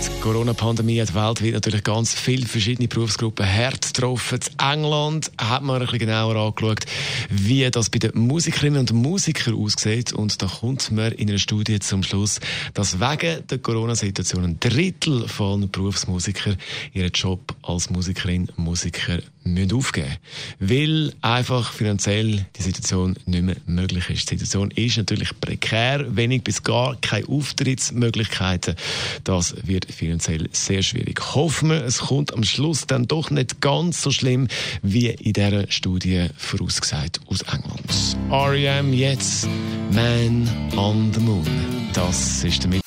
die Corona-Pandemie hat weltweit natürlich ganz viele verschiedene Berufsgruppen hart getroffen. In England hat man ein bisschen genauer angeschaut, wie das bei den Musikerinnen und Musikern aussieht. Und da kommt man in einer Studie zum Schluss, dass wegen der Corona-Situation ein Drittel von Berufsmusikern ihren Job als Musikerin, Musiker müssen aufgeben weil einfach finanziell die Situation nicht mehr möglich ist. Die Situation ist natürlich prekär, wenig bis gar keine Auftrittsmöglichkeiten. Das wird finanziell sehr schwierig. Hoffen wir, es kommt am Schluss dann doch nicht ganz so schlimm, wie in dieser Studie vorausgesagt aus England. R.E.M. jetzt, Man on the Moon. Das ist damit.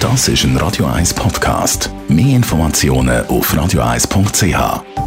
Das ist ein Radio 1 Podcast. Mehr Informationen auf radio1.ch.